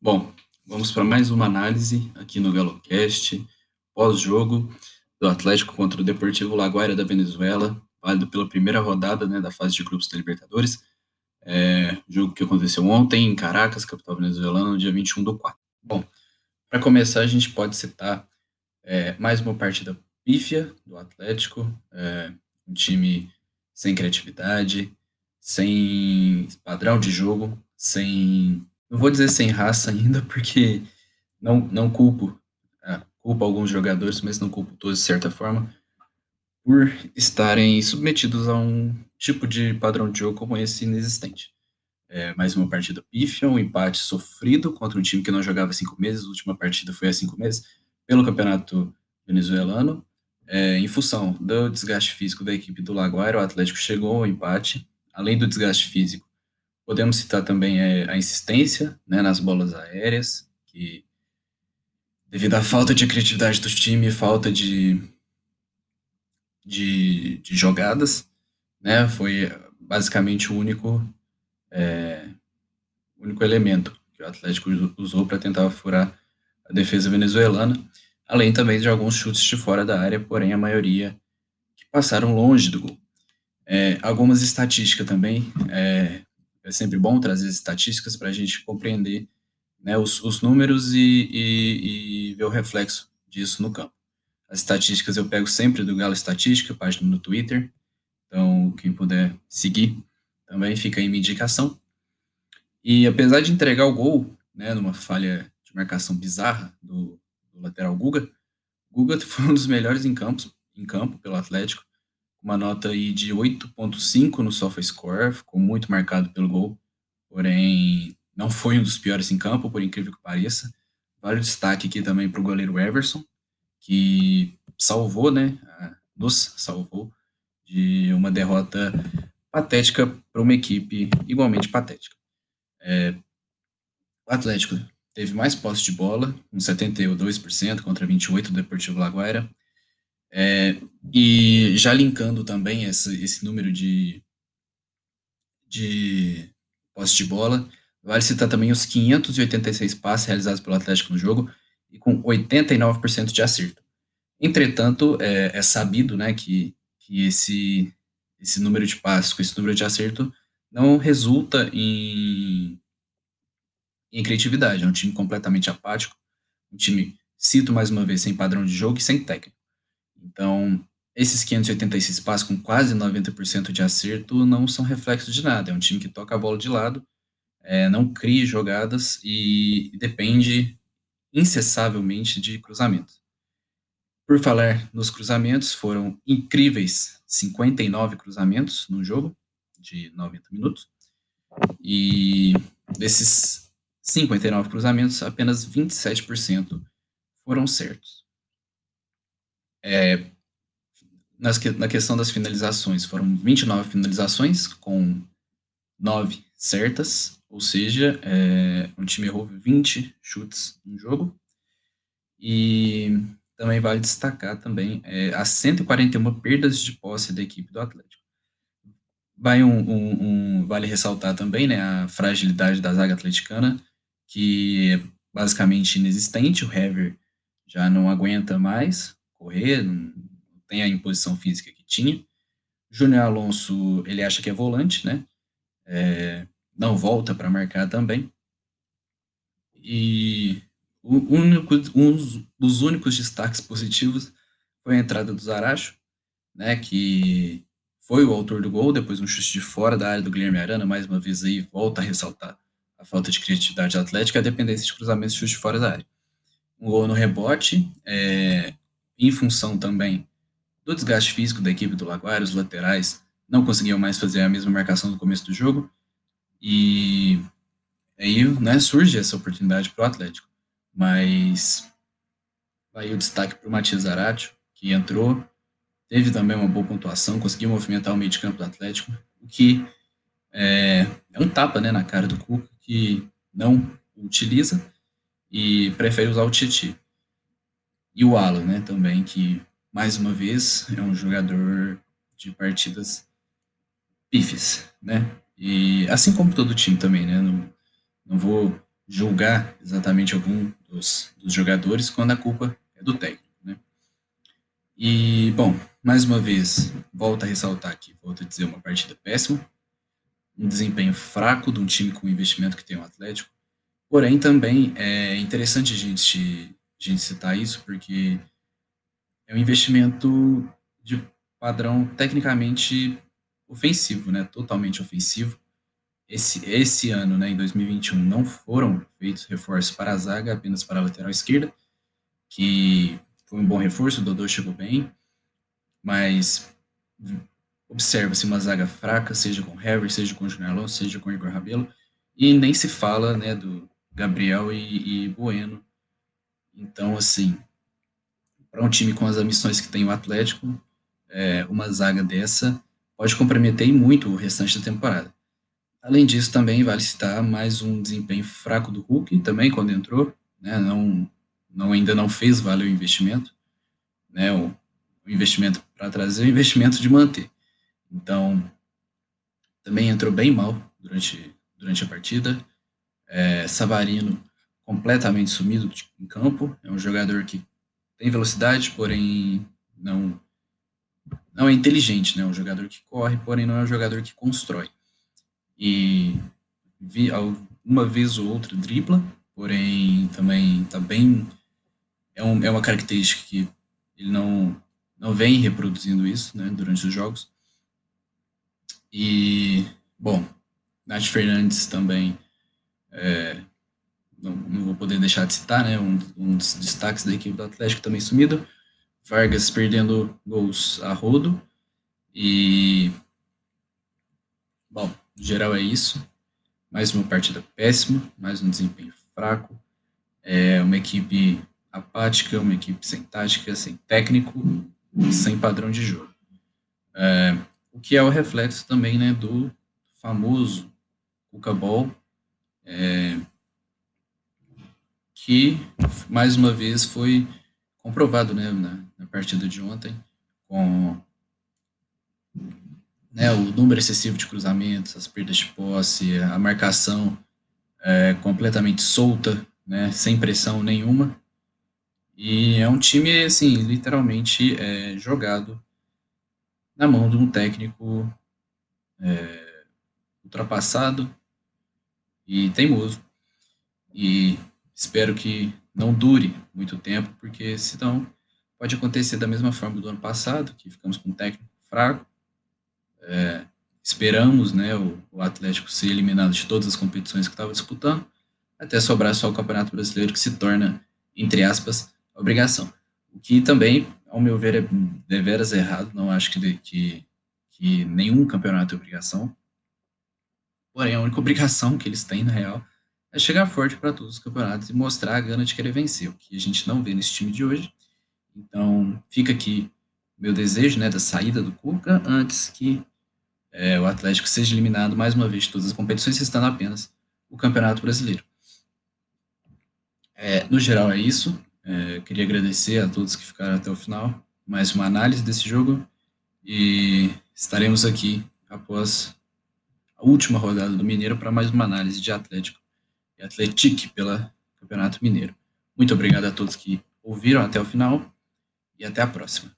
Bom, vamos para mais uma análise aqui no GaloCast, pós-jogo do Atlético contra o Deportivo Laguaira da Venezuela, válido pela primeira rodada né, da fase de grupos da Libertadores. É, jogo que aconteceu ontem em Caracas, capital venezuelana, no dia 21 do 4. Bom, para começar, a gente pode citar é, mais uma partida pífia do Atlético, é, um time sem criatividade, sem padrão de jogo, sem não vou dizer sem raça ainda, porque não, não culpo, é, culpo alguns jogadores, mas não culpo todos de certa forma, por estarem submetidos a um tipo de padrão de jogo como esse inexistente. É, mais uma partida pífia, um empate sofrido contra um time que não jogava há cinco meses, a última partida foi há cinco meses, pelo campeonato venezuelano. É, em função do desgaste físico da equipe do Laguaira, o Atlético chegou ao empate. Além do desgaste físico, Podemos citar também a insistência né, nas bolas aéreas, que devido à falta de criatividade do time, falta de, de, de jogadas, né, foi basicamente o único, é, único elemento que o Atlético usou para tentar furar a defesa venezuelana, além também de alguns chutes de fora da área, porém a maioria que passaram longe do gol. É, algumas estatísticas também, é, é sempre bom trazer estatísticas para a gente compreender né, os, os números e, e, e, ver o reflexo disso no campo. As estatísticas eu pego sempre do Galo Estatística, página no Twitter, então quem puder seguir também fica aí minha indicação. E apesar de entregar o gol, né, numa falha de marcação bizarra do, do lateral Guga, Guga foi um dos melhores em, campos, em campo pelo Atlético, uma nota aí de 8.5 no SofaScore, ficou muito marcado pelo gol, porém não foi um dos piores em campo, por incrível que pareça. Vale o destaque aqui também para o goleiro Everson, que salvou, né, nos salvou de uma derrota patética para uma equipe igualmente patética. É, o Atlético teve mais posse de bola, com 72% contra 28% do Deportivo Laguaira, é, e já linkando também essa, esse número de, de posse de bola, vale citar também os 586 passes realizados pelo Atlético no jogo e com 89% de acerto. Entretanto, é, é, sabido né, que, que esse, esse número de passes com esse número de acerto não resulta em, em criatividade. É um time completamente apático, um time, cito mais uma vez, sem padrão de jogo e sem técnica. Então, esses 586 passos com quase 90% de acerto não são reflexo de nada. É um time que toca a bola de lado, é, não cria jogadas e depende incessavelmente de cruzamentos. Por falar nos cruzamentos, foram incríveis 59 cruzamentos no jogo de 90 minutos. E desses 59 cruzamentos, apenas 27% foram certos. É, nas, na questão das finalizações, foram 29 finalizações, com 9 certas, ou seja, é, o time errou 20 chutes no jogo. E também vale destacar também é, as 141 perdas de posse da equipe do Atlético. Vai um, um, um, vale ressaltar também né, a fragilidade da zaga atleticana, que é basicamente inexistente. O Hever já não aguenta mais, correr, não tem a imposição física que tinha. Júnior Alonso, ele acha que é volante, né? É, não volta para marcar também. E único, um dos únicos destaques positivos foi a entrada do Zaracho, né, que foi o autor do gol, depois um chute de fora da área do Guilherme Arana, mais uma vez aí volta a ressaltar a falta de criatividade atlética, a dependência de cruzamentos e chute de fora da área. Um gol no rebote, é, em função também do desgaste físico da equipe do Laguaira, os laterais não conseguiam mais fazer a mesma marcação no começo do jogo, e aí né, surge essa oportunidade para o Atlético. Mas aí o destaque para o Matias Zaratio, que entrou, teve também uma boa pontuação, conseguiu movimentar o meio de campo do Atlético, o que é, é um tapa né, na cara do Cuca, que não utiliza e prefere usar o Titi. E o Alan, né, também, que mais uma vez é um jogador de partidas pifes, né? E assim como todo time também, né? Não, não vou julgar exatamente algum dos, dos jogadores quando a culpa é do técnico. Né? E, bom, mais uma vez, volto a ressaltar aqui, volto a dizer uma partida péssima, um desempenho fraco de um time com o investimento que tem o Atlético, porém também é interessante a gente, gente citar isso, porque é um investimento de padrão tecnicamente ofensivo, né? Totalmente ofensivo. Esse, esse ano, né, em 2021, não foram feitos reforços para a zaga, apenas para a lateral esquerda, que foi um bom reforço, o Dodô chegou bem, mas observa-se uma zaga fraca, seja com Hever, seja com Junior Alonso, seja com Igor Rabelo, e nem se fala né, do Gabriel e, e Bueno. Então, assim, para um time com as ambições que tem o Atlético, é, uma zaga dessa pode comprometer muito o restante da temporada. Além disso, também vale citar mais um desempenho fraco do Hulk, também quando entrou, né, não, não ainda não fez valer o investimento, né, o, o investimento para trazer o investimento de manter. Então, também entrou bem mal durante, durante a partida. É, Savarino completamente sumido em campo, é um jogador que tem velocidade, porém não não é inteligente, né? É um jogador que corre, porém não é um jogador que constrói. E vi, uma vez ou outra dribla, porém também está bem é, um, é uma característica que ele não não vem reproduzindo isso, né, durante os jogos. E bom, Nath Fernandes também é, não, vou poder deixar de citar, né? Um, um, dos destaques da equipe do Atlético também sumido. Vargas perdendo gols a rodo. E. Bom, no geral é isso. Mais uma partida péssima, mais um desempenho fraco. É uma equipe apática, uma equipe sem tática, sem técnico, sem padrão de jogo. É, o que é o reflexo também né, do famoso Cuca Ball, é, que mais uma vez foi comprovado né, na, na partida de ontem, com né, o número excessivo de cruzamentos, as perdas de posse, a marcação é, completamente solta, né, sem pressão nenhuma. E é um time, assim, literalmente é, jogado na mão de um técnico é, ultrapassado e teimoso. E espero que não dure muito tempo, porque senão pode acontecer da mesma forma do ano passado, que ficamos com um técnico fraco. É, esperamos né, o, o, Atlético ser eliminado de todas as competições que estava disputando, até sobrar só o Campeonato Brasileiro, que se torna, entre aspas, obrigação. O que também, ao meu ver, é deveras errado. Não acho que, que, que nenhum campeonato é obrigação. Porém, a única obrigação que eles têm, na real, é chegar forte para todos os campeonatos e mostrar a gana de querer vencer, o que a gente não vê nesse time de hoje. Então, fica aqui meu desejo né, da saída do Cuca antes que é, o Atlético seja eliminado mais uma vez de todas as competições, restando apenas o Campeonato Brasileiro. É, no geral, é isso. É, queria agradecer a todos que ficaram até o final. Mais uma análise desse jogo e estaremos aqui após a última rodada do Mineiro para mais uma análise de Atlético e Atletique pela Campeonato Mineiro. Muito obrigado a todos que ouviram até o final e até a próxima.